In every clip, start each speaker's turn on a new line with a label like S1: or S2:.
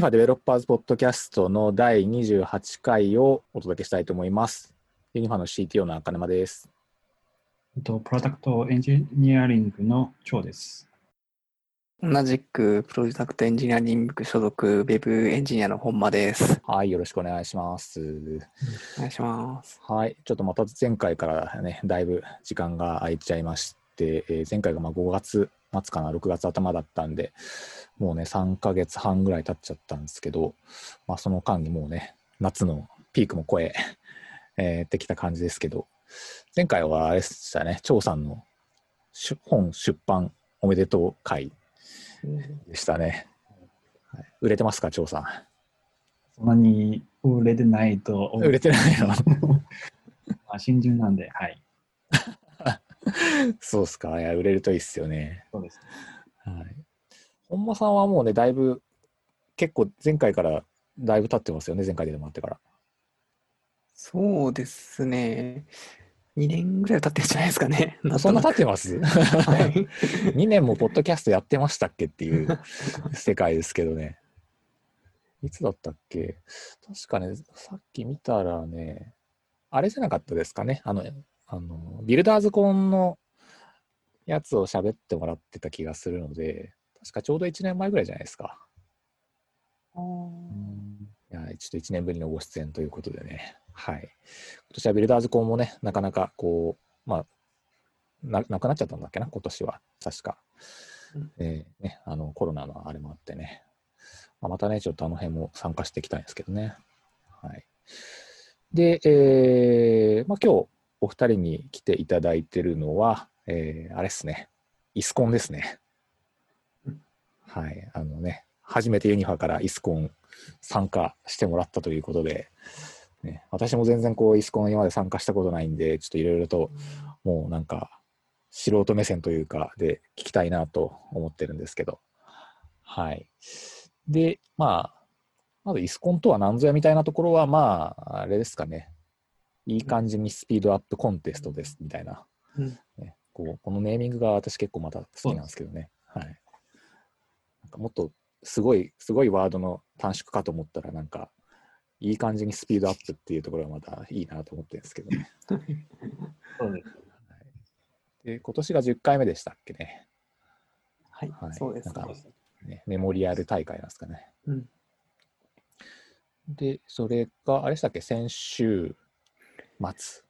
S1: ニファデベロッパーズポッドキャストの第28回をお届けしたいと思います。ユニファの CTO の赤沼です。
S2: えっとプロダクトエンジニアリングの長です。
S3: 同じくプロダクトエンジニアリング所属、ウェブエンジニアの本間です。
S1: はい、よろしくお願いします。
S3: お願いします。
S1: はい、ちょっとまた前回からね、だいぶ時間が空いちゃいまして、えー前回がまあ5月末かな、6月頭だったんで、もうね、3ヶ月半ぐらい経っちゃったんですけど、まあ、その間にもうね、夏のピークも超え、えーってきた感じですけど、前回はあれでしたね、張さんの出本出版おめでとう会でしたね。はい売れてますか、張さん？
S2: そんなに売れてないと
S1: 売れてないの？
S2: まあ新人なんで、はい。
S1: そうっすか。いや、売れるといいっすよね。
S2: そうです。
S1: はい。本間さんはもうね、だいぶ、結構前回からだいぶ経ってますよね、前回でもあってから。
S3: そうですね。2年ぐらい経ってるんじゃないですかね。
S1: そんな経
S3: く
S1: ってます？
S3: はい
S1: ?2 年もポッドキャストやってましたっけっていう世界ですけどね。いつだったっけ？確かね、さっき見たらね、あれじゃなかったですかね？あの、あのビルダーズコンのやつを喋ってもらってた気がするので、確かちょうど1年前ぐらいじゃないですか。いや、ちょっと1年ぶりのご出演ということでね。はい。今年はビルダーズコンもね、なかなかこう、まあ、ななくなっちゃったんだっけな、今年は。確か。
S3: うん
S1: えーね、あの、コロナのあれもあってね。まあ、またね、ちょっとあの辺も参加していきたいんですけどね。はい。で、えーまあ、今日お二人に来ていただいてるのは、えーあれですね。イスコンですね。はい。あのね、初めてユニファからイスコン参加してもらったということで、ね、私も全然こうイスコン今まで参加したことないんで、ちょっといろいろともうなんか素人目線というかで聞きたいなと思ってるんですけど。はい。で、まあ、まずイスコンとは何ぞやみたいなところは、まあ、あれですかね。いい感じにスピードアップコンテストですみたいな。
S3: うん
S1: ね、こうこのネーミングが私結構また好きなんですけどね。はい。なんかもっとすごい、すごいワードの短縮かと思ったら、なんか、いい感じにスピードアップっていうところがまたいいなと思ってるんですけどね。
S2: そうです。
S1: で、今年が10回目でしたっけね。
S3: はい、
S1: はい
S3: そうです
S1: なんか
S3: ね。
S1: ねメモリアル大会なんですかね。
S3: うん
S1: で、それが、あれでしたっけ、先週末。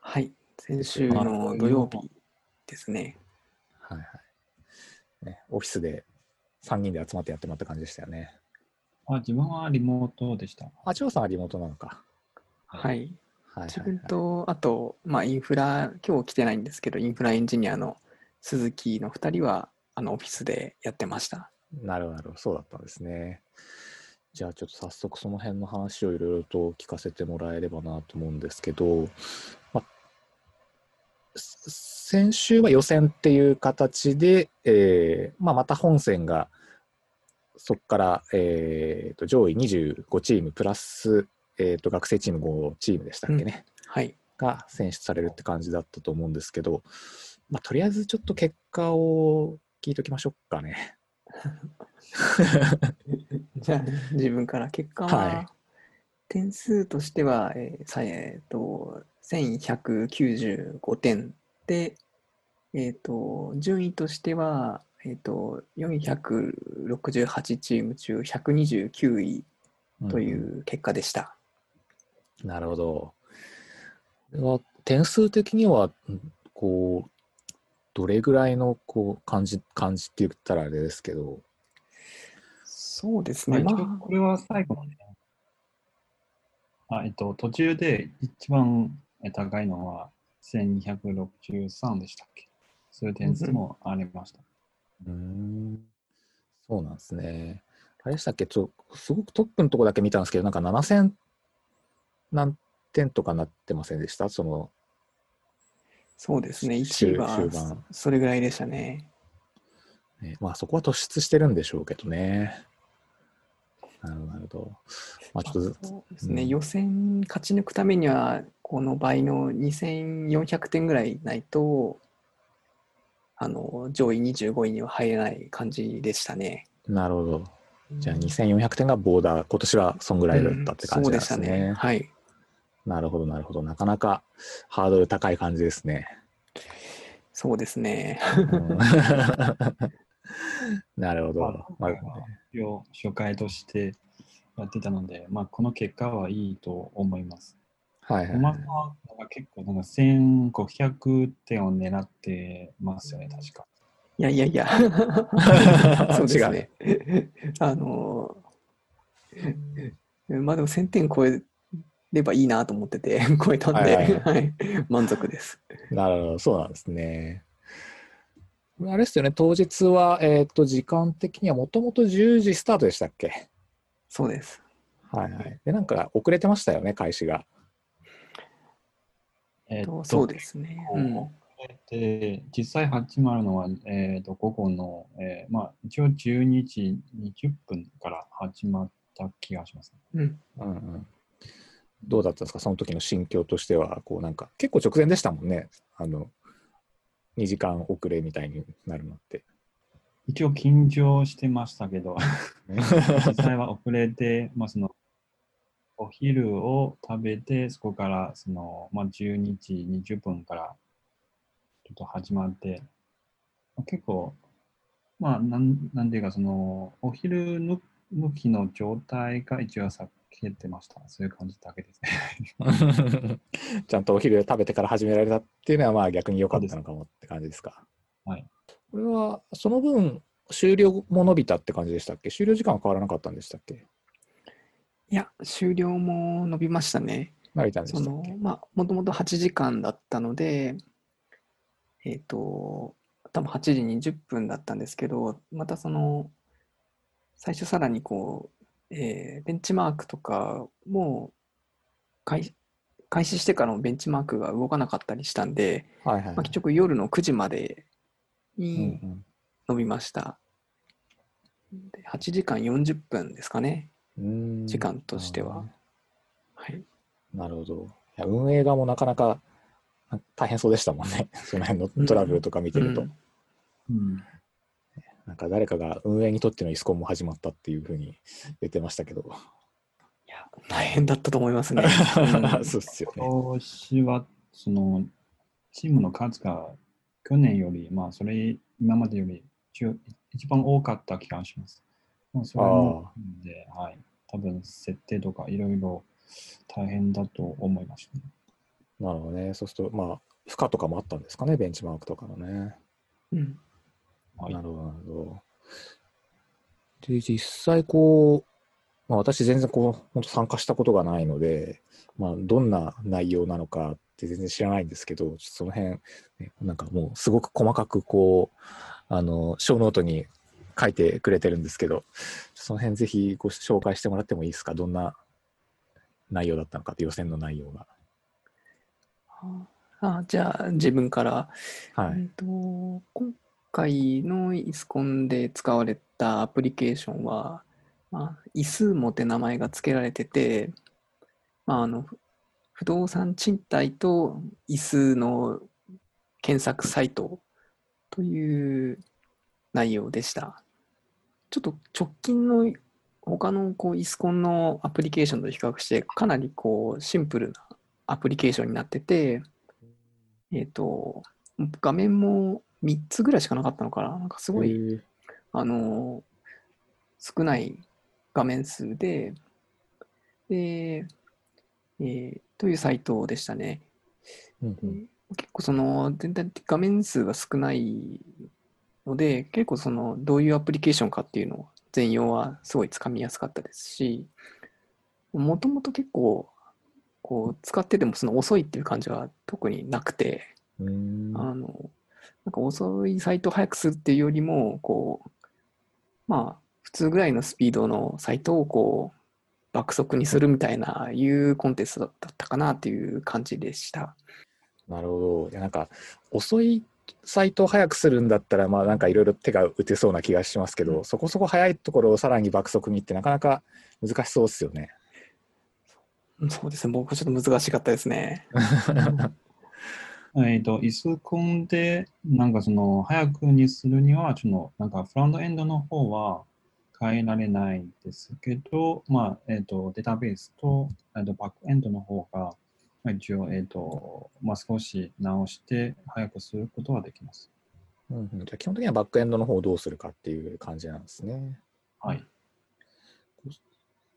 S3: はい。先週の土曜日ですね。
S1: はいはい。ね、オフィスで3人で集まってやってもらった感じでしたよね。
S2: あ自分はリモートでした。
S1: あ、張さんはリモートなのか。
S3: はい。
S1: はい。
S3: 自分と、あと、まあ、インフラ、今日来てないんですけど、インフラエンジニアの鈴木の2人は、あの、オフィスでやってました。
S1: なるほど、なるほど。そうだったんですね。じゃあちょっと早速その辺の話をいろいろと聞かせてもらえればなと思うんですけど、ま、す先週は予選っていう形で、えーまあ、また本戦がそこから、えーと上位25チームプラス、えーと学生チーム5チームでしたっけね、
S3: はい。
S1: が選出されるって感じだったと思うんですけど、まあ、とりあえずちょっと結果を聞いときましょうかね。
S3: じゃあ、自分から結果
S1: は、
S3: はい点数としては、えーさえーと1195点で、えー、と順位としては、えー、と468チーム中129位とい
S1: ん
S3: う結果でした。
S1: なるほど。点数的には、んこう、どれぐらいのこう感じ、感じって言ったらあれですけど、
S3: そうです
S2: まあ、
S3: ね。
S2: 一
S3: ま
S2: 応これは最後まで。あえっと、途中で一番え高いのは1263でしたっけ？そういう点数もありました。
S1: うーん、そうなんですね。あれでしたっけ？ちょすごくトップのとこだけ見たんですけど、なんか7000何点とかなってませんでした？その、
S3: そうですね。
S1: 終
S3: 1位はそれぐらいでしたね。
S1: ねまあそこは突出してるんでしょうけどね。なるほど、なるほど。まあちょっとず
S3: そうですね、
S1: うん
S3: 予選勝ち抜くためには、この倍の2400点ぐらいないと、あの上位25位には入れない感じでしたね。
S1: なるほど。じゃあ2400点がボーダー、今年はそんぐらいだったって感じですね。
S3: そうでしたね。はい。
S1: なるほど、なるほど。なかなかハードル高い感じですね。
S3: そうですね。
S1: うん なるほど。まあ
S2: 一応初回としてやってたので、まあ、この結果はいいと思います。
S1: はいはい
S2: 結構なんか1500点を狙ってますよね、確か。
S3: いやいやいや。そうですね。あのー、まあでも1000点超えればいいなと思ってて、超えたんで、
S1: はいはい
S3: はい、満足です。
S1: なるほど、そうなんですね。あれですよね、当日は、えっ、と、時間的にはもともと10時スタートでしたっけ？
S3: そうです。
S1: はいはい。で、なんか遅れてましたよね、開始が。
S2: え
S3: とそうですね。うん
S2: で実際始まるのは、えー、と午後の、えーまあ、一応12時20分から始まった気がします。
S3: うん、
S1: うんうん。どうだったんですか、その時の心境としては、こうなんか、結構直前でしたもんね、あの、2時間遅れみたいになるのって。
S2: 一応緊張してましたけど、実際は遅れて、まあ、そのお昼を食べて、そこからその、まあ、12時20分からちょっと始まって、まあ結構、まあ、なんなんていうか、その、お昼抜きの状態が一応さ避けてました。そういう感じだけですね。
S1: ちゃんとお昼食べてから始められたっていうのは、まあ逆に良かったのかもって感じですか。
S2: はい。
S1: これは、その分、終了も伸びたって感じでしたっけ？終了時間は変わらなかったんでしたっけ？
S3: いや、終了も伸びましたね。
S1: 伸びたんで
S3: そ
S1: したっけ、
S3: のまあ、もともと8時間だったので、えっ、と、多分8時20分だったんですけど、またその、最初さらにこう、えーベンチマークとかも開開始してからのベンチマークが動かなかったりしたんで、
S1: はいはい
S3: まあ、結局夜の9時まで
S1: うん
S3: に
S1: うん
S3: 伸びました。で8時間40分ですかね、時間としては
S1: なるほどね。
S3: はい。
S1: なるほど。いや運営側もなかなか大変そうでしたもんね。その辺のトラブルとか見てると。
S3: うん
S2: うん。
S1: なんか誰かが運営にとってのイスコンも始まったっていうふうに言ってましたけど。
S3: いや、大変だったと思いますね。うん
S1: そうっすよね。
S2: 今年は、その、チームの数が去年より、まあ、それ、今までより一番多かった気がします。まあ、それもで、はい。多分、設定とかいろいろ大変だと思いました、ね。
S1: なるほどね。そうすると、まあ、負荷とかもあったんですかね、ベンチマークとかのね。
S3: うん
S2: はい
S1: なるほど、なるほど。で、実際こう、まあ、私全然こう、本当参加したことがないので、まあ、どんな内容なのかって全然知らないんですけど、その辺、ね、なんかもうすごく細かくこう、あの、ショーノートに書いてくれてるんですけど、その辺ぜひご紹介してもらってもいいですか？どんな内容だったのかって予選の内容が。
S3: あじゃあ、自分から、
S1: はい。
S3: えっと今回の ISUCON で使われたアプリケーションは、まあ、イスーモって名前が付けられてて、まあ、あの不動産賃貸と椅子の検索サイトという内容でした。ちょっと直近の他のこうイスコンのアプリケーションと比較してかなりこうシンプルなアプリケーションになってて、えっ、と、画面も3つぐらいしかなかったのかな。なんかすごい、あの少ない画面数で、で、えーというサイトでしたね。
S1: うんうん
S3: 結構その全体的に画面数が少ないので、結構そのどういうアプリケーションかっていうのを全容はすごいつかみやすかったですし、もともと結構こう使っててもその遅いっていう感じは特になくて、
S1: うーん
S3: あの、なんか遅いサイトを速くするっていうよりも、こう、まあ、普通ぐらいのスピードのサイトをこう、爆速にするみたいな、いうコンテンツだったかなっていう感じでした。
S1: なるほど。いやなんか遅いサイトを速くするんだったら、まあなんかいろいろ手が打てそうな気がしますけど、そこそこ速いところをさらに爆速にってなかなか難しそうですよね。
S3: そうですね、僕はちょっと難しかったですね。
S2: えっと、イスコンで、なんかその、早くにするには、その、なんかフロントエンドの方は、変えられないですけど、まあ、えっ、と、データベースと、えっと、バックエンドの方が、まあ、一応、えっ、と、まあ、少し直して早くすることはできます。
S1: うんうん、じゃあ基本的にはバックエンドの方をどうするかっていう感じなんですね。
S2: はい。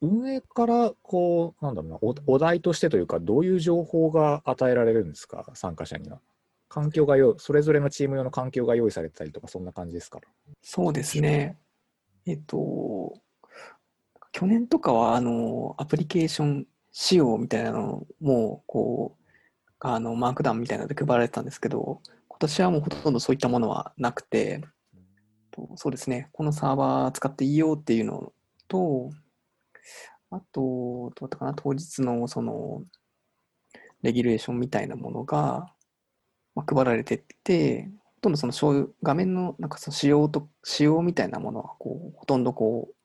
S1: 運営からこう、なんだろうなお、お題としてというか、どういう情報が与えられるんですか、参加者には。環境がよそれぞれのチーム用の環境が用意されてたりとか、そんな感じですか？ら。
S3: そうですね。えっと、去年とかは、あの、アプリケーション仕様みたいなのも、こう、あの、マークダウンみたいなので配られてたんですけど、今年はもうほとんどそういったものはなくて、とそうですね、このサーバー使っていいよっていうのと、あと、どうだったかな、当日のその、レギュレーションみたいなものが、まあ、配られてって、ほとんどその画面のなんかその仕様と、仕様みたいなものは、こう、ほとんどこう、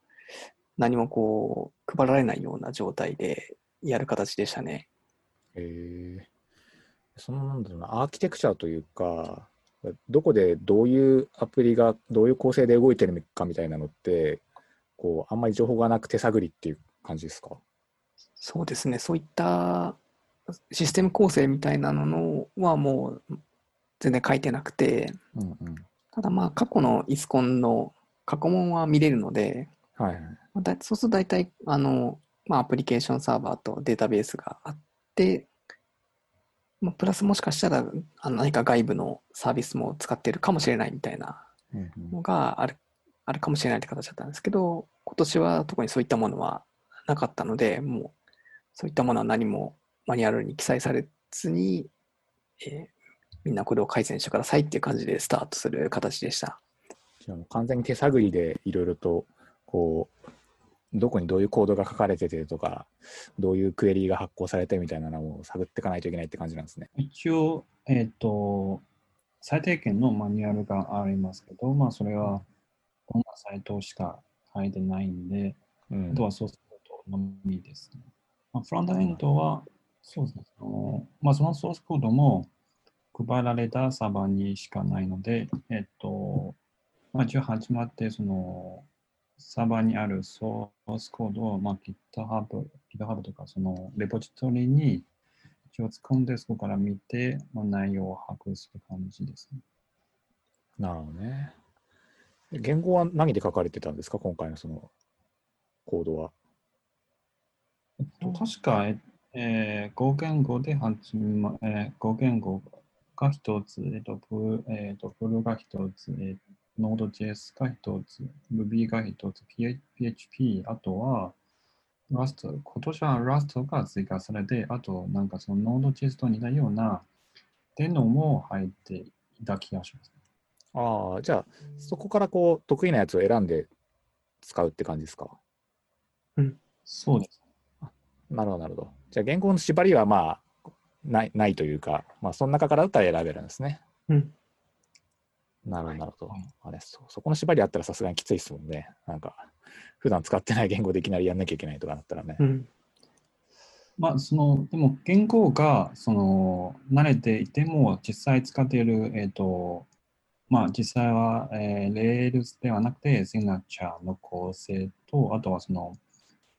S3: 何もこう、配られないような状態でやる形でしたね。
S1: えー、そのなんだろうな、アーキテクチャというか、どこでどういうアプリがどういう構成で動いてるかみたいなのって、こう、あんまり情報がなく手探りっていう感じですか？
S3: そうですね、そういったシステム構成みたいなのはもう全然書いてなくて、
S1: うんうん。
S3: ただまあ過去のイスコンの過去問は見れるので、
S1: はいはい。
S3: まそうすると大体あの、まあ、アプリケーションサーバーとデータベースがあって、まあ、プラスもしかしたらあの何か外部のサービスも使ってるかもしれないみたいなのがあるあるかもしれないって形だったんですけど、今年は特にそういったものはなかったので、もうそういったものは何もマニュアルに記載されずに、えーみんなこれを改善してくださいっていう感じでスタートする形でした。
S1: じゃあもう完全に手探りでいろいろとこうどこにどういうコードが書かれててとかどういうクエリが発行されてみたいなのを探っていかないといけないって感じなんですね。
S2: 一応、えっ、と、最低限のマニュアルがありますけど、まあ、それは、こんなサイトしか書いてないんで、
S1: うん
S2: あとはソースコードのみですね。まあ、フロントエンドは、そうですね。そのまあ、そのソースコードも配られたサーバーにしかないので、えっと、まあ、一応始まって、その、サーバーにあるソースコードを、まあ、GitHub、GitHub とか、そのレポジトリに一応突っ込んで、そこから見て、まあ、内容を把握する感じですね。
S1: なるほどね。言語は何で書かれてたんですか？今回のそのコードは。
S2: えっと、確か、ええー、5言語で始ま、えー、5言語が一つ、えっと、プえっと、プルが一つ、えー、Node.js が一つ、Ruby が一つ、P- PHP、あとは Rust、今年は Rust が追加されて、あとなんかその Node.js と似たようなっていうのも入っていた気がします。
S1: ああ、じゃあそこからこう得意なやつを選んで使うって感じですか？
S2: そうです。
S1: なるほど、なるほど。じゃあ言語の縛りはまあないないというか、まあその中からだったら選べるんですね。
S3: うん。
S1: なるほど、なるほど
S2: はい。
S1: あれそ、そこの縛りあったらさすがにきついですもんね。なんか、普段使ってない言語でいきなりやんなきゃいけないとかなったらね。
S3: うん。
S2: まあ、その、でも言語が、その、慣れていても、実際使っている、えっ、と、まあ、実際は、えー、Rails ではなくて、シグナチャーの構成と、あとはその、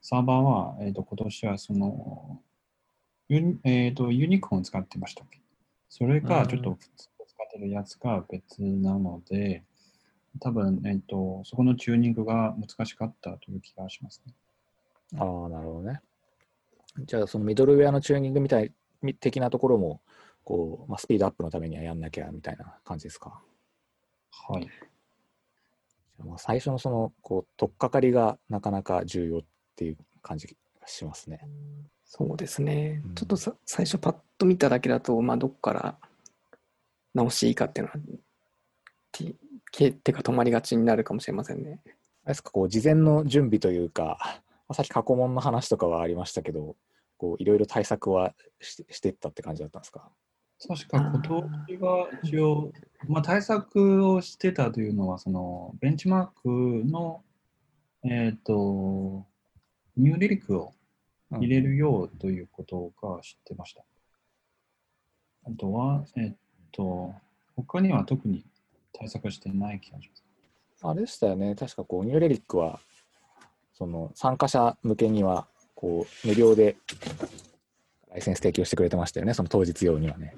S2: サーバーは、えっ、と、今年はその、ユニ,、えー、とユニコーンを使ってましたっけ？それがちょっと普通使ってるやつが別なので、多分、えっ、と、そこのチューニングが難しかったという気がしますね。
S1: ああ、なるほどね。じゃあ、そのミドルウェアのチューニングみたいみ的なところも、こう、まあ、スピードアップのためにはやんなきゃみたいな感じですか？
S2: はい。
S1: まあ最初のその、こう、取っかかりがなかなか重要っていう感じがしますね。
S3: そうですね
S1: うん。
S3: ちょっとさ最初パッと見ただけだと、まあ、どこから直していいかっていうのは、て手手が止まりがちになるかもしれませんね。
S1: あれですか、こう、事前の準備というか、まあさっき過去問の話とかはありましたけど、こう、いろいろ対策はししていったって感じだったんですか？
S2: 確か今年は一応、まあ、対策をしてたというのは、そのベンチマークの、えっ、と、ニューリリックを入れるようということが知ってました。あとは、えっ、と、他には特に対策してない気がします。
S1: あれでしたよね。確かこう、ニューレリックは、その参加者向けには、こう、無料でライセンス提供してくれてましたよね、その当日用にはね。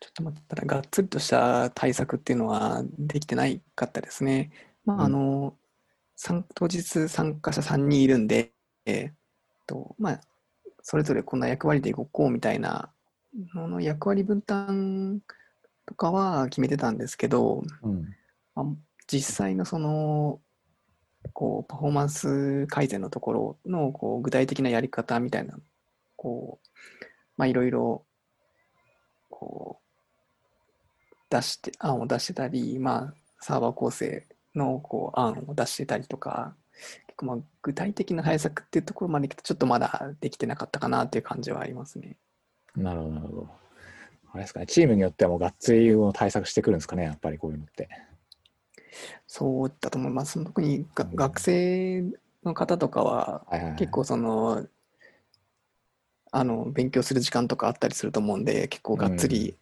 S3: ちょっと待ったら、がっつりとした対策っていうのはできてないかったですね。まあ、あの、参当日参加者3人いるんで、えーっと、まあ、それぞれこんな役割で動こうみたいなのの役割分担とかは決めてたんですけど、
S1: うん。
S3: まあ、実際のその、こう、パフォーマンス改善のところの、こう、具体的なやり方みたいな、こう、まあ、いろいろ、こう、出して、案を出してたり、まあ、サーバー構成の、こう、案を出してたりとか、結構、まあ、具体的な対策っていうところまで来て、ちょっとまだできてなかったかなっていう感じはありますね。
S1: なるほど、なるほど。あれですかね、チームによってはもうがっつりの対策してくるんですかね、やっぱりこういうのって。
S3: そうだと思います。特にが
S1: うん
S3: 学生の方とかは、結構その、あの、勉強する時間とかあったりすると思うんで、結構がっつり、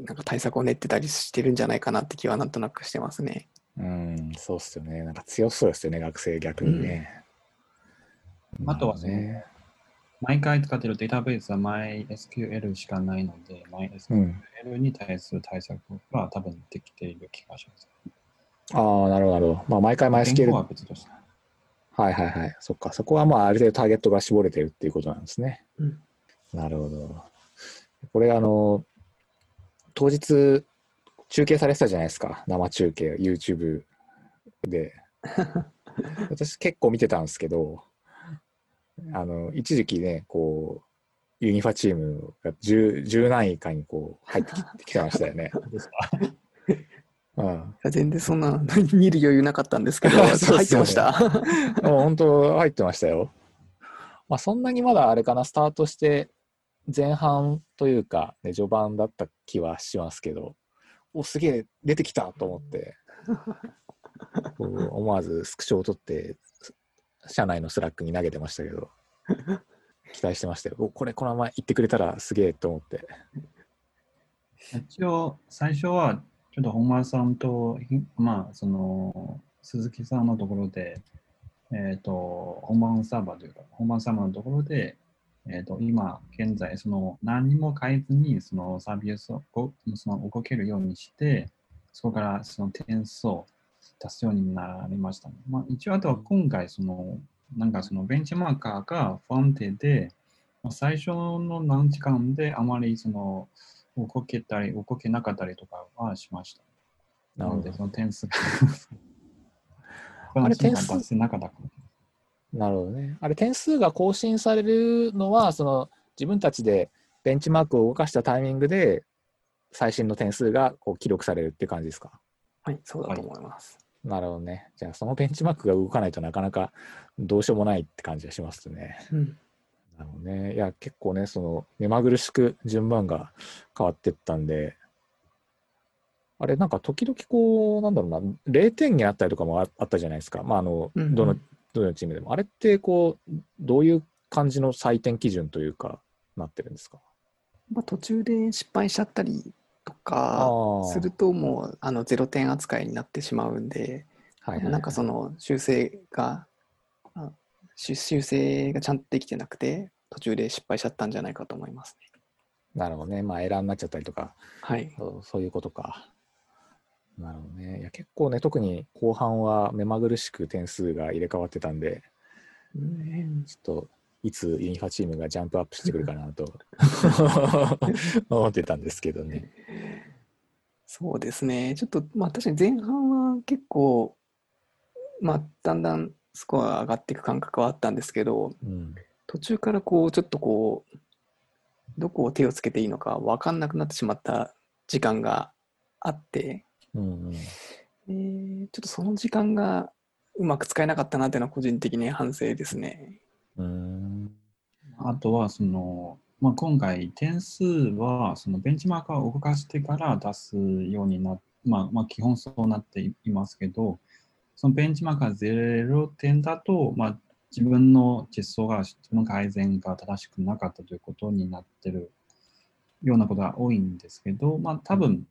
S3: なんか対策を練ってたりしてるんじゃないかなって気はなんとなくしてますね。
S1: うん、そうっすよね。なんか強そうですよね、学生逆にね。
S2: あとは
S1: ね。
S2: 毎回使っているデータベースは MySQL しかないので、
S1: う
S2: MySQL
S1: ん。
S2: に対する対策は多分できている気がします。
S1: ああ、なるほど。まあ、毎回毎スケール。
S2: 言語は
S1: はい
S2: 別として。
S1: はいはい。そっか、そこはまあ、ある程度ターゲットが絞れてるっていうことなんですね。
S3: うん
S1: なるほど。これ、あの、当日、中継されてたじゃないですか。生中継、YouTube で。私結構見てたんですけど、あの、一時期ね、こう、ユニファチームが10 10何位以下にこう入ってききてましたよね。
S2: そ う
S1: ん。
S3: 全然そんな見る余裕なかったんですけど、入ってました。
S1: もう本当入ってましたよ。まあそんなにまだあれかな、スタートして前半というか、ね、序盤だった気はしますけど、お、すげえ出てきたと思って、思わずスクショを取って、社内の Slack に投げてましたけど、期待してましたよ。これこのまま行ってくれたらすげえと思って。
S2: 一応、最初は、ちょっと本間さんと、まあ、その、鈴木さんのところで、えっ、と、本番サーバーというか、本番サーバーのところで、えっ、と、今、現在、その、何も変えずに、そのサービスを、ごその動けるようにして、そこからその点数を出すようになりました、ね。まあ、一応、あとは今回、その、なんかそのベンチマーカーが不安定で、まあ最初の何時間であまりその動けたり動けなかったりとかはしました。
S1: な
S2: ので、その点数が。
S1: あれ点数
S2: なかった
S1: なるほどね。あれ、点数が更新されるのは、その自分たちでベンチマークを動かしたタイミングで、最新の点数がこう記録されるって感じですか？
S3: はい、そうだと思います。
S1: なるほどね。じゃあ、そのベンチマークが動かないとなかなかどうしようもないって感じがしますね。
S3: うん。
S1: なるほどね。いや、結構ね、その目まぐるしく順番が変わってったんで、あれ、なんか時々こう、なんだろうな、0点にあったりとかもああったじゃないですか。まあ、あの、どの、どのチームでも。あれって、こう、どういう感じの採点基準というか、なってるんですか？
S3: まあ、途中で失敗しちゃったりと
S1: あ
S3: か
S1: ー
S3: すると、もうあの0点扱いになってしまうんで、
S1: はいはいはい
S3: なんかその修正が、修正がちゃんとできてなくて、途中で失敗しちゃったんじゃないかと思いますね。
S1: なるほどね。まあ、エラーになっちゃったりとか、
S3: はい。
S1: そうそういうことか。なるほどね。いや、結構ね、特に後半は目まぐるしく点数が入れ替わってたんで、
S3: うん
S1: ちょっといつユニファチームがジャンプアップしてくるかなと 思ってたんですけどね。
S3: そうですね。ちょっと、まあ確かに前半は結構、まあだんだんスコアが上がっていく感覚はあったんですけど、
S1: うん、
S3: 途中からこう、ちょっとこう、どこを手をつけていいのか分かんなくなってしまった時間があって、
S1: うんうん
S3: えーちょっとその時間がうまく使えなかったなっていうのは個人的に反省ですね。
S1: うーん
S2: あとは、その、まあ、今回、点数は、そのベンチマーカーを動かしてから出すようになっまあ、まあ、基本そうなっていますけど、そのベンチマーカー0点だと、まあ、自分の実装が、自分の改善が正しくなかったということになってるようなことが多いんですけど、まあ、多分、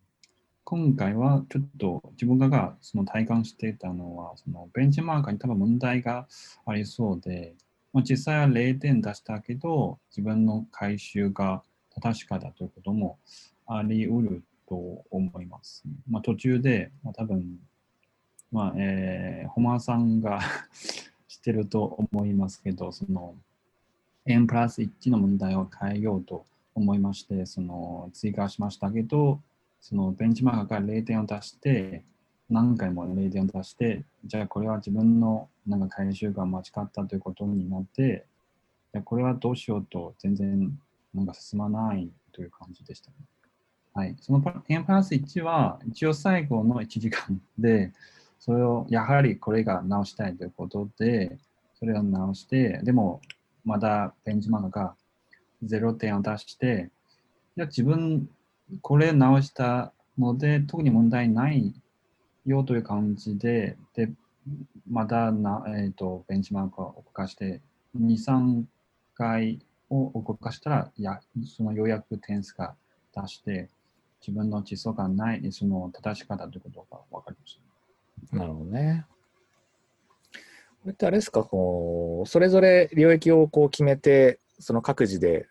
S2: 今回はちょっと自分がその体感していたのは、そのベンチマークに多分問題がありそうで、まあ、実際は0点出したけど、自分の回収が正しかったということもあり得ると思います。まあ、途中で、まあ、多分、まあ、えー、ホマーさんが知ってると思いますけど、その、n プラス1の問題を変えようと思いまして、その追加しましたけど、そのベンチマークが0点を出して、何回も0点を出して、じゃあこれは自分のなんか回収が間違ったということになって、いやこれはどうしようと全然なんか進まないという感じでしたね。はい。その n プラス1は一応最後の1時間で、それをやはりこれが直したいということで、それを直して、でもまだベンチマークが0点を出して、いや自分これ直したので特に問題ないよという感じで、で、またな、えー、とベンチマークを動かして、2、3回を動かしたら、やそのようやく点数が出して、自分の地層がない、その正し方ということが分かりました。
S1: なるほどね。これってあれですか、こうそれぞれ領域をこう決めて、その各自で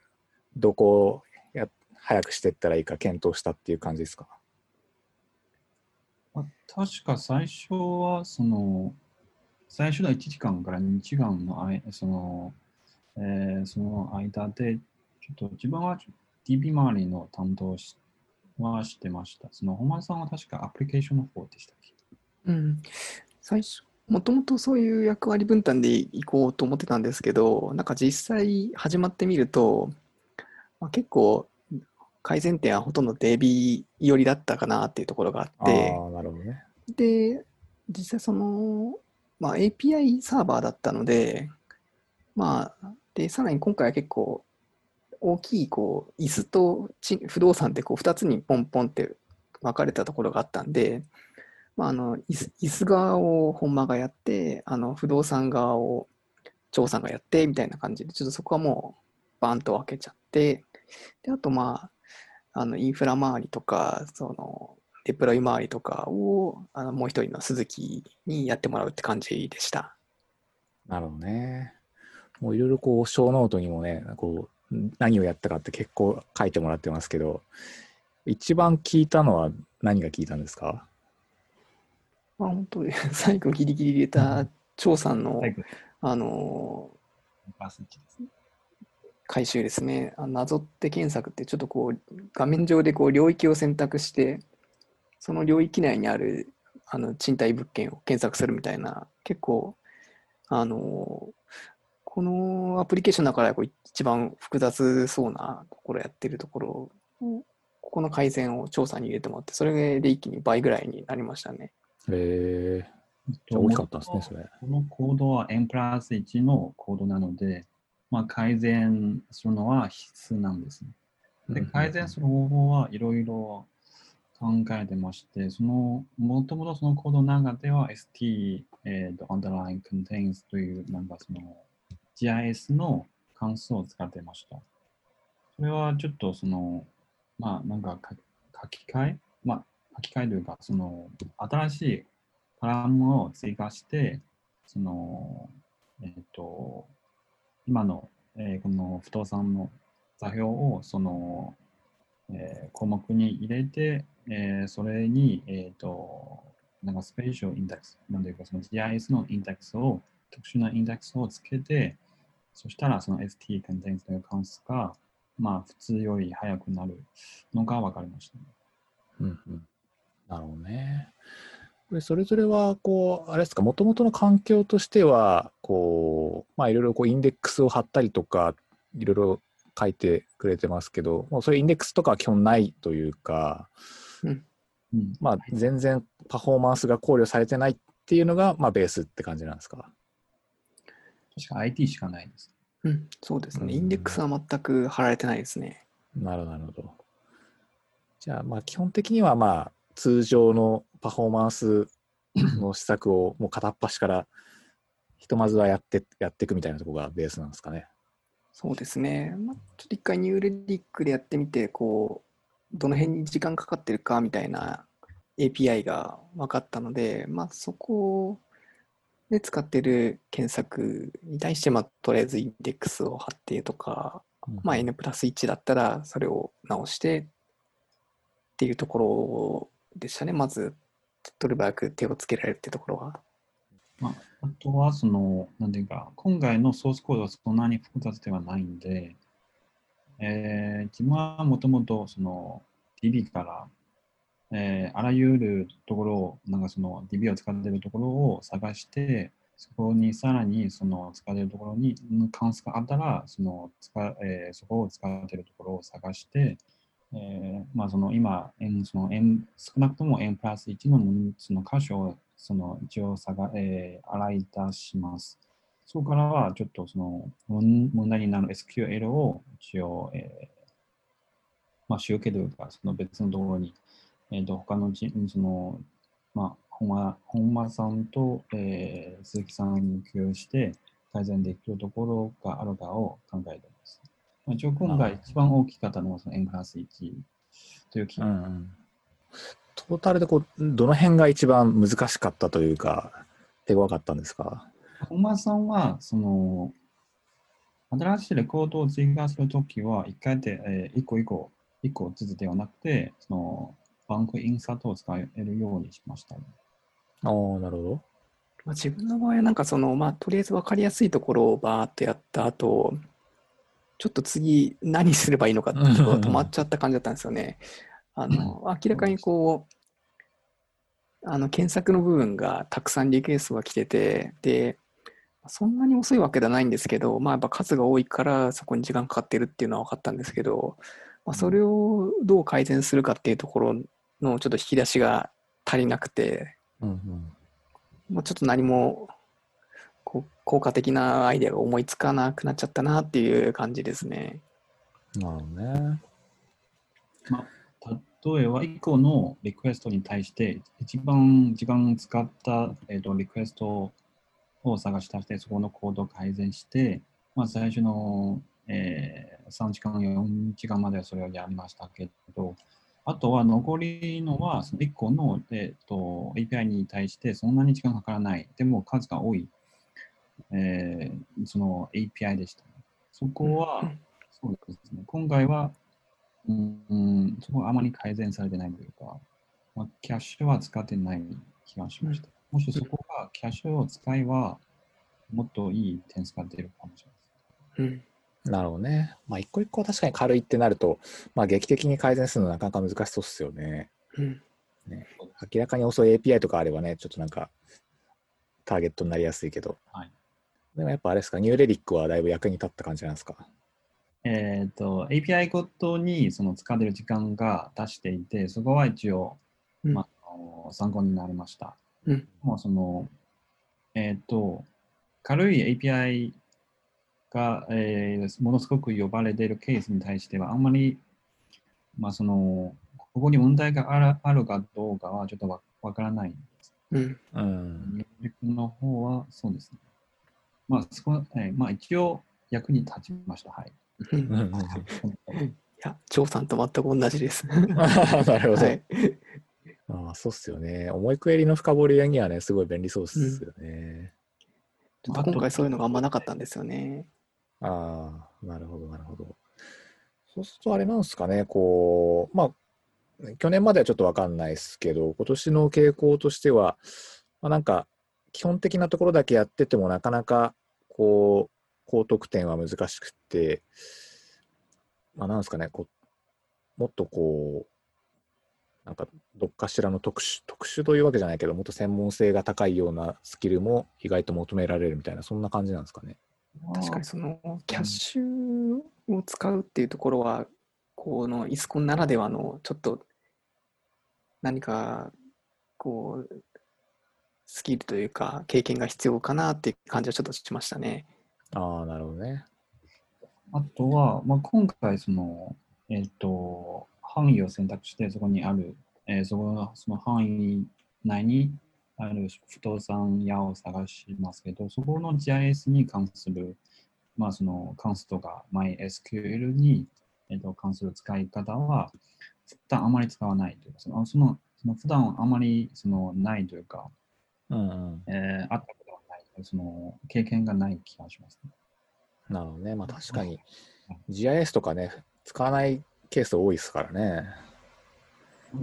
S1: どこ早くしていったらいいか検討したっていう感じですか？
S2: まあ、確か最初は、その、最初の1時間から2時間の間その、えーその間で、ちょっと自分は DB 周りの担当しはしてました。その、本間さんは確かアプリケーションの方でしたっけ？
S3: うん、最初、もともとそういう役割分担でいこうと思ってたんですけど、なんか実際始まってみると、まあ、結構改善点はほとんど DB 寄りだったかなっていうところがあって、
S1: ああ、なるほどね。
S3: で、実際その、まあ、API サーバーだったので、まあ、で、さらに今回は結構大きいこう椅子とち不動産ってこう2つにポンポンって分かれたところがあったんで、まあ、あの椅子椅子側を本間がやって、あの不動産側を張さんがやってみたいな感じで、ちょっとそこはもうバンと分けちゃって、で、あとまあ、あのインフラ周りとか、そのデプロイ周りとかをあのもう一人の鈴木にやってもらうって感じでした。
S1: なるほどね。もういろいろこう、小ノートにもね、こう、何をやったかって結構書いてもらってますけど、一番聞いたのは何が聞いたんですか？
S3: まあ、本当に最後ギリギリ入れた張さんの、あの。回収ですね。あなぞって検索ってちょっとこう画面上でこう領域を選択して、その領域内にあるあの賃貸物件を検索するみたいな、結構、あのこのアプリケーションの中ではこう一番複雑そうなところやってるところを、ここの改善を調査に入れてもらって、それで一気に倍ぐらいになりましたね。
S1: えー、じゃあ大きかったんですね、それ。
S2: このコードは N プラス1のコードなので、まあ、改善するのは必須なんですね。で改善する方法はいろいろ考えてまして、その、もともとそのコードの中では ST、えーと、underline contains という、なんかその GIS の関数を使ってました。それはちょっとその、まあなんか書書き換えまあ書き換えというか、その新しいパラムを追加して、その、えっ、と、今の、えーこの不動産の座標をその、えー項目に入れて、えーそれに、えっ、と、なんかスペーシャルインデックス、なんていうかその GIS のインデックスを、特殊なインデックスをつけて、そしたらその ST contains という関数が、まあ普通より速くなるのが分かりましたね。
S1: うんうん、なるほどね。これそれぞれはこうあれですかもともとの環境としてはこうまあいろいろこうインデックスを貼ったりとかいろいろ書いてくれてますけどもうそれインデックスとかは基本ないというか
S2: うん、
S1: まあ全然パフォーマンスが考慮されてないっていうのがまあベースって感じなんですか？
S2: 確か IT しかないです。
S3: うん、そうですね。
S1: うん
S3: インデックスは全く貼られてないですね。
S1: なるほどなるほど。じゃあまあ基本的にはまあ通常のパフォーマンスの施策をもう片っ端からひとまずはやってやっていくみたいなところがベースなんですかね。
S3: そうですね。まあ、ちょっと一回ニューレディックでやってみて、こう、どの辺に時間かかってるかみたいな API が分かったので、まあ、そこで使ってる検索に対して、まあ、とりあえずインデックスを貼ってとか、まあ、N プラス1だったらそれを直してっていうところでしたね。まず、どれ早く手をつけられるってところは。
S2: まあ、あとは、その、なんていうか、今回のソースコードはそんなに複雑ではないんで、えー、自分はもともと、その、DB からえー、あらゆるところを、なんかその DB を使っているところを探して、そこにさらにその使っているところに関数があったら、その使えー、そこを使っているところを探して、えー、まあその今、N その N 少なくとも N プラス1のその箇所をその一応探、えー、洗い出します。そこからはちょっとその問題になる SQL を一応、えーまあ、集計というか、その別のところにえー、と他のチその、まあ、本間本間さんと、えー、鈴木さんに共有して改善できるところがあるかを考えてまあ、一応今回一番大きかったのはその N プラス1という機能、うん、
S1: トータルでこうどの辺が一番難しかったというか手強かったんですか？
S2: 本間さんはその新しいレコードを追加するときは、一回で、えー、一個一個、一個ずつではなくて、そのバンクインサートを使えるようにしました、ね。
S1: ああ、なるほど。
S3: まあ、自分の場合はなんかその、まあ、とりあえず分かりやすいところをバーってやった後、ちょっと次何すればいいのかってところ止まっちゃった感じだったんですよね。あの、明らかにこう、あの、検索の部分がたくさんリクエストが来てて、で、そんなに遅いわけではないんですけど、まあやっぱ数が多いからそこに時間かかってるっていうのは分かったんですけど、まあ、それをどう改善するかっていうところのちょっと引き出しが足りなくて、うんうん、まあ、ちょっと何も効果的なアイデアが思いつかなくなっちゃったなっていう感じですね。
S1: なるほどね。
S2: まあ、例えば1個のリクエストに対して一番時間使った、えーと、リクエストを探し出してそこのコードを改善して、まあ、最初のえー、3時間、4時間まではそれをやりましたけど、あとは残りのは、その1個の、えーと、API に対してそんなに時間かからない、でも数が多い、えー、その API でした、ね。そこは、そうですね、今回は、うん、そこはあまり改善されてないというか、まあ、キャッシュは使ってない気がしました。もしそこがキャッシュを使えば、もっといい点数が出るかもしれないです。うん
S1: なるほどね。まあ、一個一個確かに軽いってなると、まあ、劇的に改善するのはなかなか難しそうっすよね。うん、ね明らかに遅い API とかあればね、ちょっとなんか、ターゲットになりやすいけど。はい、でもやっぱあれですか、ニューレリックはだいぶ役に立った感じなんですか？
S2: えっ、と、API ごとにその使ってる時間が出していて、そこは一応、うん、まあ、参考になりました。うん、もうその、えっ、ー、と、軽い API が、えー、ものすごく呼ばれているケースに対しては、あんまり、まあ、その、ここに問題があるあるかどうかはちょっとわわからないんです。うん。うん。の方は、そうですね。まあ、そこ、えー、まあ、一応役に立ちました。はい。
S3: いや、張さんと全く同じです。なる
S1: ほど。はい、ああ、そうっすよね。重いクエリの深掘りにはね、すごい便利そうっすよね。
S3: うん、今回そういうのがあんまなかったんですよね。
S1: ああ、なるほど、なるほど。そうするとあれなんですかね、こう、まあ、去年まではちょっとわかんないですけど、今年の傾向としては、まあ、なんか、基本的なところだけやっててもなかなか、こう、高得点は難しくて、まあ、なんですかね、こう、もっとこう、なんかどっかしらの特殊特殊というわけじゃないけどもっと専門性が高いようなスキルも意外と求められるみたいなそんな感じなんですかね。
S3: 確かにそのキャッシュを使うっていうところは、このイスコンならではのちょっと何かこうスキルというか経験が必要かなっていう感じはちょっとしましたね。
S1: ああ、なるほどね。
S2: あとは、まあ、今回その、えっ、ー、と、範囲を選択してそこにある、えー、そこのその範囲内にある不動産屋を探しますけど、そこの GIS に関する、まあ、その関数とか MySQL に、えー、と関する使い方は、普段あまり使わないというか、そのそのその普段あまりそのないというか、
S1: うんうん。
S2: えー、あったことがない、その経験がない気がします、ね。
S1: なるほどね。まあ確かに GIS とかね、使わないケース多いですからね。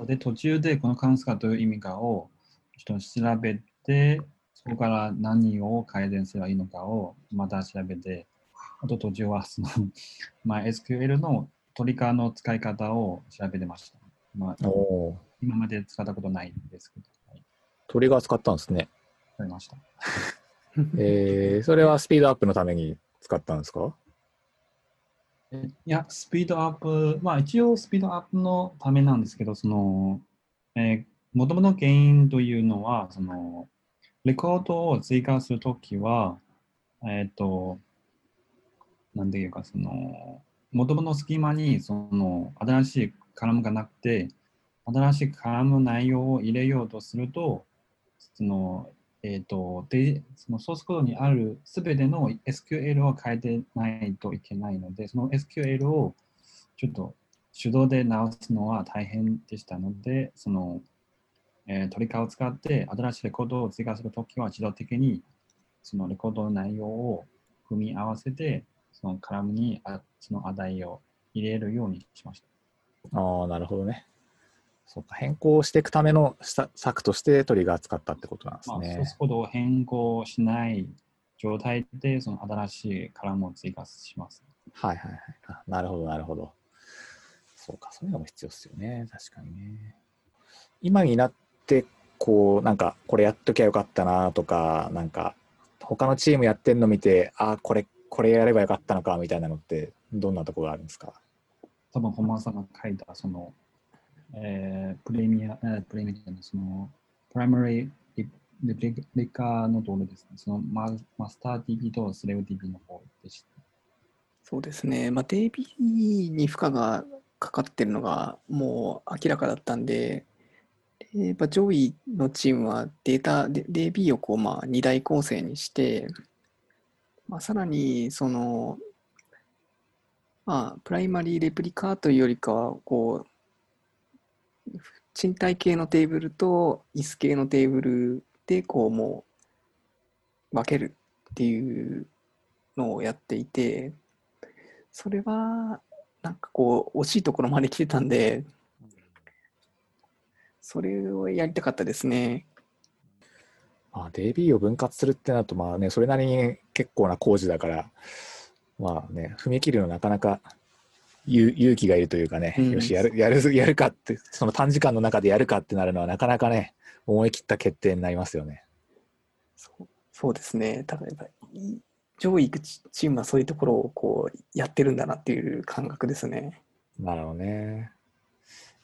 S2: で途中でこの関数がどういう意味かをちょっと調べて、そこから何を改善すればいいのかをまた調べて、あと途中はその、まあ、SQL のトリカーの使い方を調べてました。まあ。今まで使ったことないんですけど、はい、
S1: トリガー使ったんですね。
S2: 使いました。
S1: えー、それはスピードアップのために使ったんですか？
S2: えいや、スピードアップ、まあ一応スピードアップのためなんですけど、その、えー、元々の原因というのは、その、レコードを追加するときは、えっ、と、なんていうか、その、元々のスキーマに、その、新しいカラムがなくて、新しいカラムの内容を入れようとすると、その、えっ、と、で、そのソースコードにあるすべての SQL を変えてないといけないので、その SQL をちょっと手動で直すのは大変でしたので、その、えートリカーを使って新しいレコードを追加するときは自動的にそのレコードの内容を組み合わせて、そのカラムにあその値を入れるようにしました。
S1: ああ、なるほどね。そうか、変更していくためのさ策としてトリガー使ったってことなんです
S2: まあ、ソー
S1: ね
S2: ス。コードを変更しない状態で、その新しいカラムを追加します。
S1: はいはいはいあ。なるほど、なるほど。そうか、そういうのも必要ですよね。確かにね。今になって、こう、なんか、これやっときゃよかったなとか、なんか、他のチームやってんの見て、ああ、これ、これやればよかったのかみたいなのって、どんなところがあるんですか？
S2: 多分、本間さんが書いた、その、えープレミア、えープレミアじゃないその、プライマリーリリプリリカのところですね。そのママスター DB とスレブ DB の方でした。
S3: そうですね。まあ、DB に負荷がかかってるのがもう明らかだったんで、でまあ、上位のチームはデータ、DB をこう、まあ、二大構成にして、まあ、さらに、その、まあ、プライマリーレプリカというよりかは、こう、賃貸系のテーブルと椅子系のテーブルで、こう、もう、分けるっていうのをやっていて、それは、なんかこう、惜しいところまで来てたんで、それをやりたかったですね。
S1: まあ、DB を分割するってなると、まあね、それなりに結構な工事だから、まあね、踏み切るのなかなか勇勇気がいるというかね、
S3: うん
S1: よし、やる、やる、やるかって、その短時間の中でやるかってなるのはなかなかね、思い切った決定になりますよね。
S3: そうそうですね。ただやっぱり、上位行くチチームはそういうところをこうやってるんだなっていう感覚ですね。
S1: なるほどね。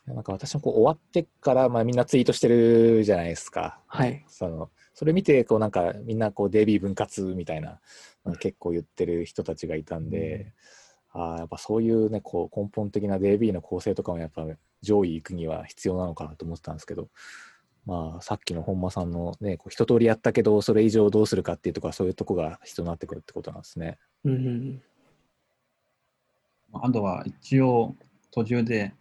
S1: なんか私もこう終わってから、まあみんなツイートしてるじゃないですか。
S3: はい。
S1: そのそれ見てこうなんかみんなこう DB 分割みたいな結構言ってる人たちがいたんで、ああやっぱそういうねこう根本的な DB の構成とかもやっぱ上位行くには必要なのかなと思ってたんですけど、まあさっきの本間さんのねこう一通りやったけどそれ以上どうするかっていうとこそういうとこが必要になってくるってことなんですね。
S3: うん。
S2: あとは一応途中で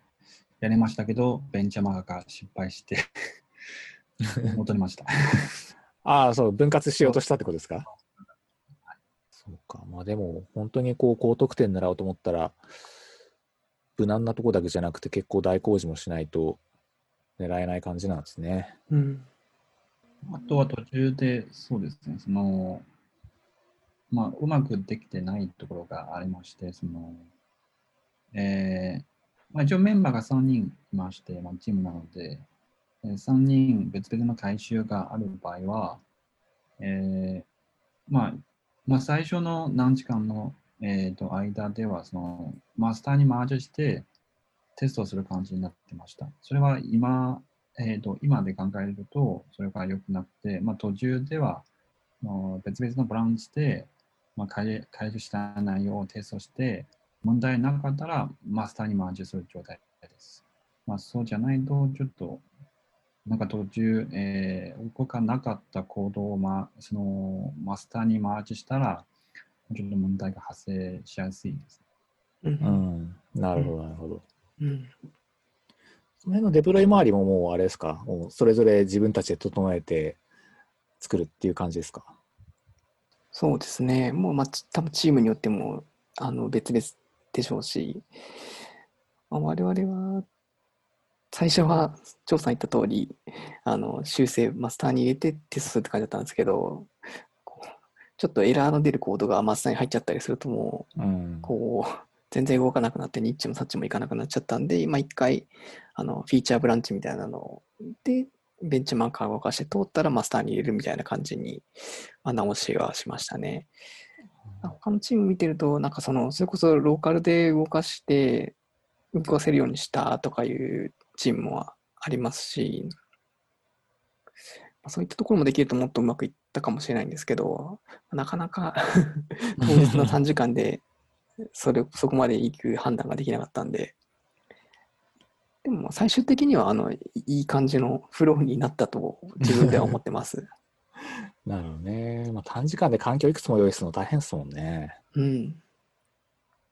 S2: やりましたけど、ベンチャーマーが失敗して 戻りました。
S1: ああそう分割しようとしたってことですか？そうかまあでも本当にこう高得点狙おうと思ったら無難なとこだけじゃなくて結構大工事もしないと狙えない感じなんですね。
S3: うん。
S2: あとは途中で、そうですね、その、まあ、うまくできてないところがありまして、その、えーまあ、一応メンバーが3人いまして、まあ、チームなので、えー3人別々の回収がある場合は、えーまあ、まあ、最初の何時間の、えー、と間ではその、マスターにマージしてテストする感じになってました。それは今、えー、と今で考えると、それが良くなくて、まあ、途中では別々のブランチで、まあ、回回収した内容をテストして、問題なかったらマスターにマージする状態です。まあ、そうじゃないと、ちょっと、なんか途中、えー動かなかったコードを、ま、そのマスターにマージしたら、ちょっと問題が発生しやすいです。
S3: う。
S1: うんん、なるほど、なるほど。
S3: うん。
S1: その辺のデプロイ周りももうあれですか、もうそれぞれ自分たちで整えて作るっていう感じですか？
S3: そうですね。もう、まあ、ち多分チームによってもあの別々でしょうし、まあ、我々は最初は張さん言った通りあの修正マスターに入れてテストするって感じだったんですけどちょっとエラーの出るコードがマスターに入っちゃったりするともう
S1: うん。
S3: こう全然動かなくなってニッチもサッチもいかなくなっちゃったんで今一回あのフィーチャーブランチみたいなのでベンチマーカーを動かして通ったらマスターに入れるみたいな感じに、まあ、直しはしましたね。他のチーム見てるとなんかそのそれこそローカルで動かして動かせるようにしたとかいうチームもありますし、まあそういったところもできるともっとうまくいったかもしれないんですけどなかなか 当日の3時間でそれそこまで行く判断ができなかったんで、でも最終的にはあのいい感じのフローになったと自分では思ってます。
S1: なるほどね。まあ、短時間で環境いくつも用意するの大変ですもんね。
S3: うん。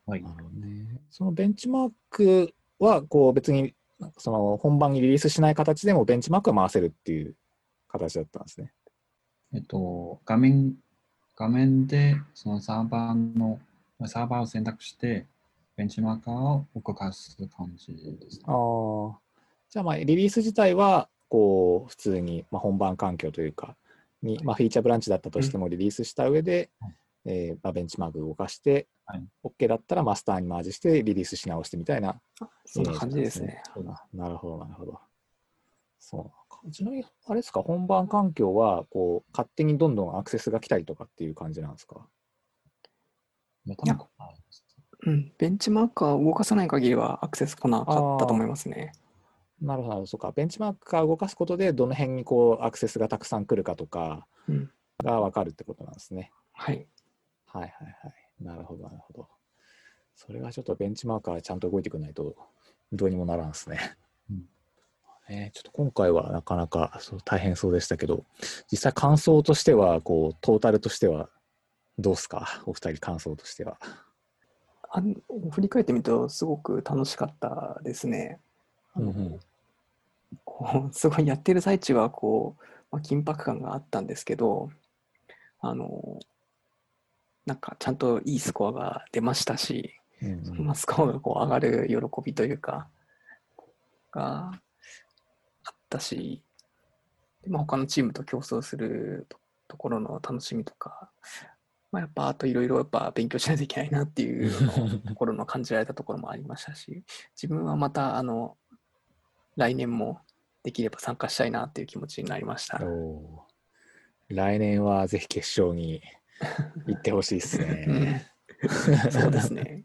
S2: はい
S1: な。るほどね。そのベンチマークは、こう別に、その本番にリリースしない形でもベンチマークは回せるっていう形だったんですね。
S2: えっと、画面、画面でそのサーバーの、サーバーを選択して、ベンチマーカーを動かす感じですね。
S1: ああ。じゃあ、まあ、リリース自体は、こう、普通に、まあ、本番環境というか、に、まあ、フィーチャーブランチだったとしてもリリースした上で、
S2: はい
S1: えーまあ、ベンチマーク動かして、
S2: はい
S1: OK だったらマスターにマージしてリリースし直してみたいな
S3: そんな感じですね。
S1: なるほど、なるほど。そう。ちなみに、あれですか、本番環境は、こう、勝手にどんどんアクセスが来たりとかっていう感じなんですか？
S2: やったのかな
S3: うん。ベンチマーカーを動かさない限りはアクセス来なかったと思いますね。
S1: なるほど、そうか。ベンチマークが動かすことで、どの辺にこう、アクセスがたくさん来るかとか
S3: うん。
S1: が分かるってことなんですね。
S3: はい。
S1: はいはいはい。なるほど、なるほど。それはちょっとベンチマーカーちゃんと動いてくれないと、どうにもならんですね。
S2: うん
S1: ねちょっと今回はなかなかそう大変そうでしたけど、実際感想としては、こう、トータルとしては、どうですか？お二人感想としては。
S3: あん振り返ってみると、すごく楽しかったですね。あの
S1: うんうん
S3: こうすごいやってる最中はこう、まあ、緊迫感があったんですけど、あの、なんかちゃんといいスコアが出ましたし、
S1: うんうん
S3: まあ、スコアがこう上がる喜びというか、があったし、でまあ、他のチームと競争するとところの楽しみとか、まあ、やっぱあといろいろやっぱ勉強しないといけないなっていうところの感じられたところもありましたし、自分はまたあの来年もできれば参加したいなっていう気持ちになりました。
S1: 来年はぜひ決勝に 行ってほしいです
S3: う
S1: ね。
S3: んそうですね。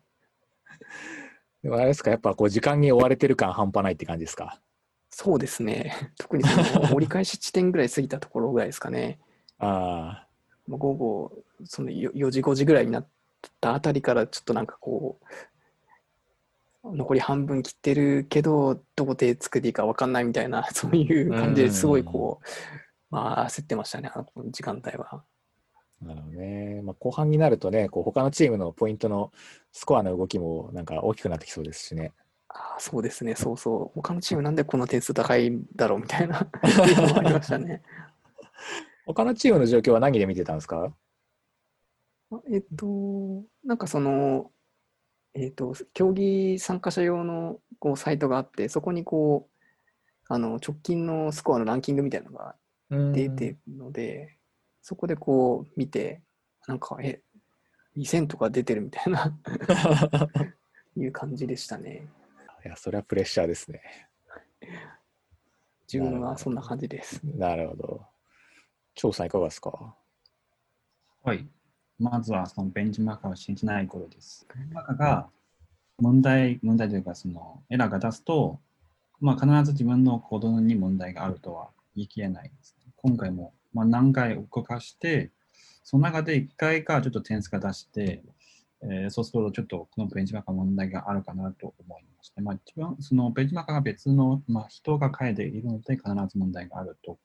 S1: でもあれですか、やっぱこう時間に追われてる感半端ないって感じですか？
S3: そうですね。特にその折り返し地点ぐらい過ぎたところぐらいですかね。
S1: あ
S3: もう午後そのよ4時5時ぐらいになったあたりからちょっとなんかこう残り半分切ってるけどどこで作っていいか分かんないみたいなそういう感じですごいこう、まあ焦ってましたねあの時間帯は。
S1: あ、なるほどね。まあ、後半になるとね、こう他のチームのポイントのスコアの動きもなんか大きくなってきそうですしね。
S3: ああそうですねそうそう他のチームなんでこんな点数高いんだろうみたいな ありましたね。
S1: 他のチームの状況は何で見てたんですか？
S3: あえっと、なんかその、えっと、競技参加者用のこうサイトがあって、そこにこう、あの直近のスコアのランキングみたいなのが出てるので、そこでこう見て、なんか、え、2000とか出てるみたいな いう感じでしたね。
S1: いや、それはプレッシャーですね。
S3: 自分はそんな感じです。
S1: なるほど。張さんいかがですか？
S2: はい。まずはそのベンチマーカーを信じないことです。ベンチマーカーが問題、問題というかそのエラーが出すと、まあ、必ず自分の行動に問題があるとは言い切れないです、ね。今回も、まあ、何回動かして、その中で1回かちょっと点数が出して、えーそうするとちょっとこのベンチマーカー問題があるかなと思いまして、まあ、一番そのベンチマーカーが別の、まあ、人が書いているので必ず問題があると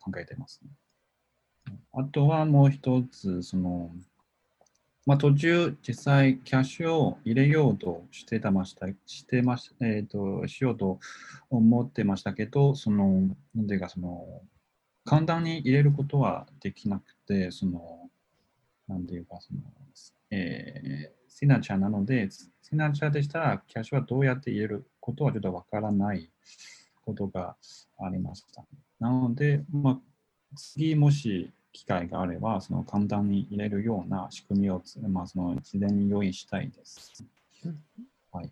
S2: 考えています、ね。あとはもう一つ、その、まあ、途中、実際、キャッシュを入れようとしてたました、してまし、えっ、と、しようと思ってましたけど、その、なんていうか、その、簡単に入れることはできなくて、その、なんていうか、その、えー、シナチャーなので、シナチャーでしたら、キャッシュはどうやって入れることはちょっとわからないことがありました。なので、まあ、次もし機会があれば、その簡単に入れるような仕組みをつ、まあ、その事前に用意したいです。はい。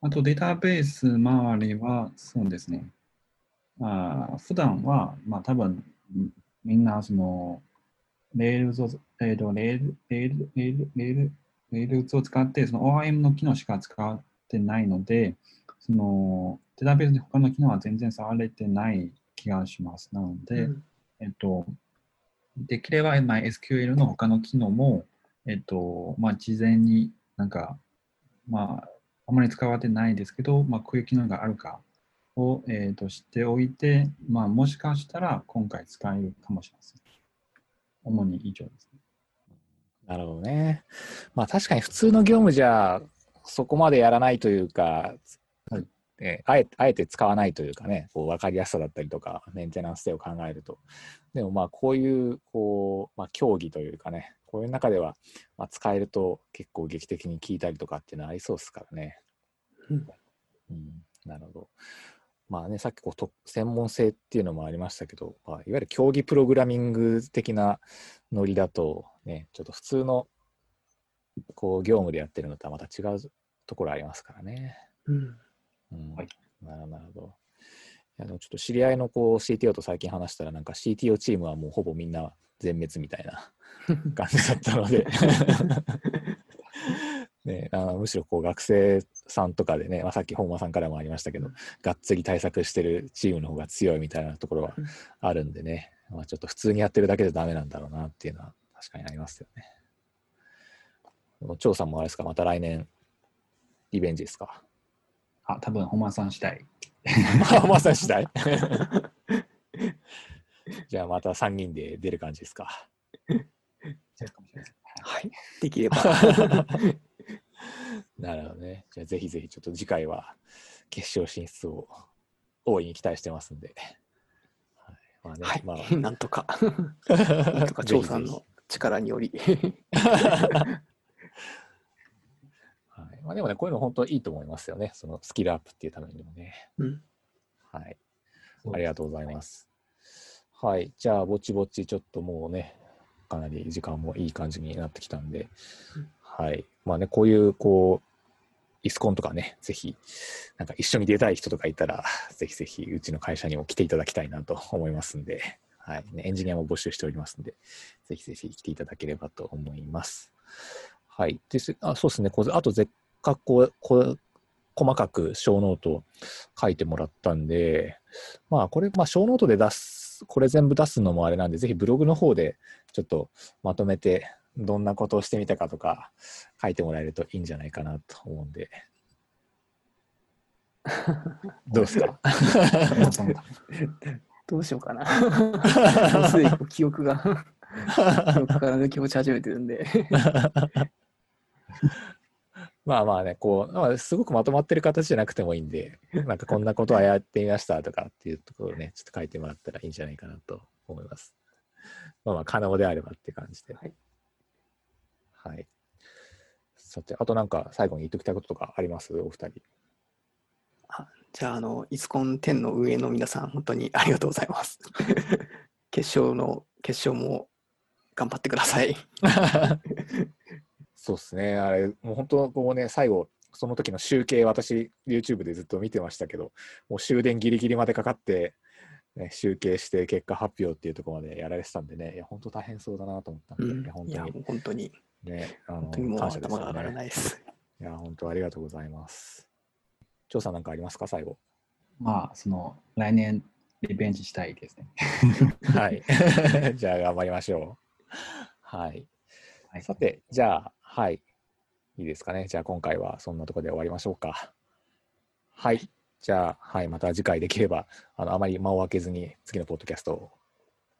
S2: あと、データベース周りは、そうですね。あー普段は、まあ、多分みみんな、その、 Rails を、えーと、レール、レール、レール、レール、 Rails を使って、その ORM の機能しか使ってないので、その、データベースで他の機能は全然触れてない気がします。なので、
S3: うん
S2: えっと、できれば MySQL の他の機能も、えっと、まあ、事前になんか、まあ、あまり使われてないですけど、まあ、こういう機能があるかを、えっと、知っておいて、まあ、もしかしたら今回使えるかもしれません。主に以上ですね。
S1: なるほどね。まあ確かに普通の業務じゃそこまでやらないというか、
S2: はい
S1: えあえあえて使わないというかね、こう分かりやすさだったりとか、メンテナンス性を考えると。でもまあこういう、こう、まあ競技というかね、こういう中では、まあ、使えると結構劇的に効いたりとかっていうのはありそうですからね。
S3: うん
S1: うん、なるほど。まあね、さっきこうと専門性っていうのもありましたけど、まあ、いわゆる競技プログラミング的なノリだと、ね、ちょっと普通のこう業務でやってるのとはまた違うところありますからね。
S3: うん
S1: うん
S2: はい
S1: なるほど。いやでもちょっと知り合いのこう CTO と最近話したら、なんか CTO チームはもうほぼみんな全滅みたいな 感じだったのでね、あのむしろこう学生さんとかでね、まあ、さっき本間さんからもありましたけど、がっつり対策してるチームの方が強いみたいなところは
S3: うん
S1: あるんでね、まあ、ちょっと普通にやってるだけじゃダメなんだろうなっていうのは確かにありますよね。でも張さんもあれですか、また来年リベンジですか？
S2: あ、多分、本間さんしたい。
S1: あまさ次第？じゃあまた3人で出る感じですか？
S3: はい。できれば。
S1: なるほどね。じゃあぜひぜひちょっと次回は決勝進出を大いに期待してますんで。はい、まあね、
S3: はい。
S1: まあ
S3: なんとか、なんとか張さんの力により。
S1: はいまあ、でもね、こういうの本当いいと思いますよね。そのスキルアップっていうためにもね。
S3: うん
S1: はい。ありがとうございます。はい。じゃあ、ぼちぼちちょっともうね、かなり時間もいい感じになってきたんで
S3: うん、
S1: はい。まあね、こういう、こう、 ISUCON とかね、ぜひ、なんか一緒に出たい人とかいたら、ぜひぜひ、うちの会社にも来ていただきたいなと思いますんで、はい。ね、エンジニアも募集しておりますんで、ぜひぜひ来ていただければと思います。はい。ですあそうですね。こうあと、せっかくこう、こ細かくショーノート書いてもらったんで、まあこれ、まあショーノートで出す、これ全部出すのもあれなんで、ぜひブログの方でちょっとまとめて、どんなことをしてみたかとか書いてもらえるといいんじゃないかなと思うんで。どうですか？
S3: どうしようかな。もうすでに記憶が、記憶から抜き落ち始めてるんで。
S1: まあまあね、こう、まあ、すごくまとまってる形じゃなくてもいいんで、なんかこんなことはやってみましたとかっていうところをね、ちょっと書いてもらったらいいんじゃないかなと思います。まあまあ、可能であればって感じで。
S3: はい。
S1: はい。さて、あとなんか最後に言っておきたいこととかあります？お二人。
S3: あじゃあ、あの、イスコン10の運営の皆さん、本当にありがとうございます。決勝の、決勝も頑張ってください。
S1: そうですね、あれ、もう本当、こうね、最後、その時の集計、私、YouTube でずっと見てましたけど、もう終電ギリギリまでかかって、ね、集計して結果発表っていうところまでやられてたんでね、いや、本当大変そうだなと思ったんで、
S3: うん
S1: いや本当に
S3: 本当に、
S1: ね、あの
S3: 本当にもう
S1: 感謝ですよ
S3: 頭が上がらな
S1: ね。
S3: いです。
S1: いや、本当ありがとうございます。張さんなんかありますか、最後。
S2: まあ、その、来年、リベンジしたいですね。
S1: はい。じゃあ、頑張りましょう。はい。
S2: はい
S1: さて、じゃあ、はい。いいですかね？じゃあ、今回はそんなところで終わりましょうか。はい。じゃあ、はい。また次回できれば、あの、あまり間を空けずに、次のポッドキャストを、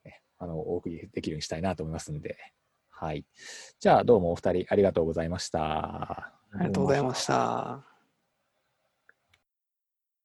S1: ね、あの、お送りできるようにしたいなと思いますんで、はい。じゃあ、どうもお二人ありがとうございました。
S3: ありがとうございました。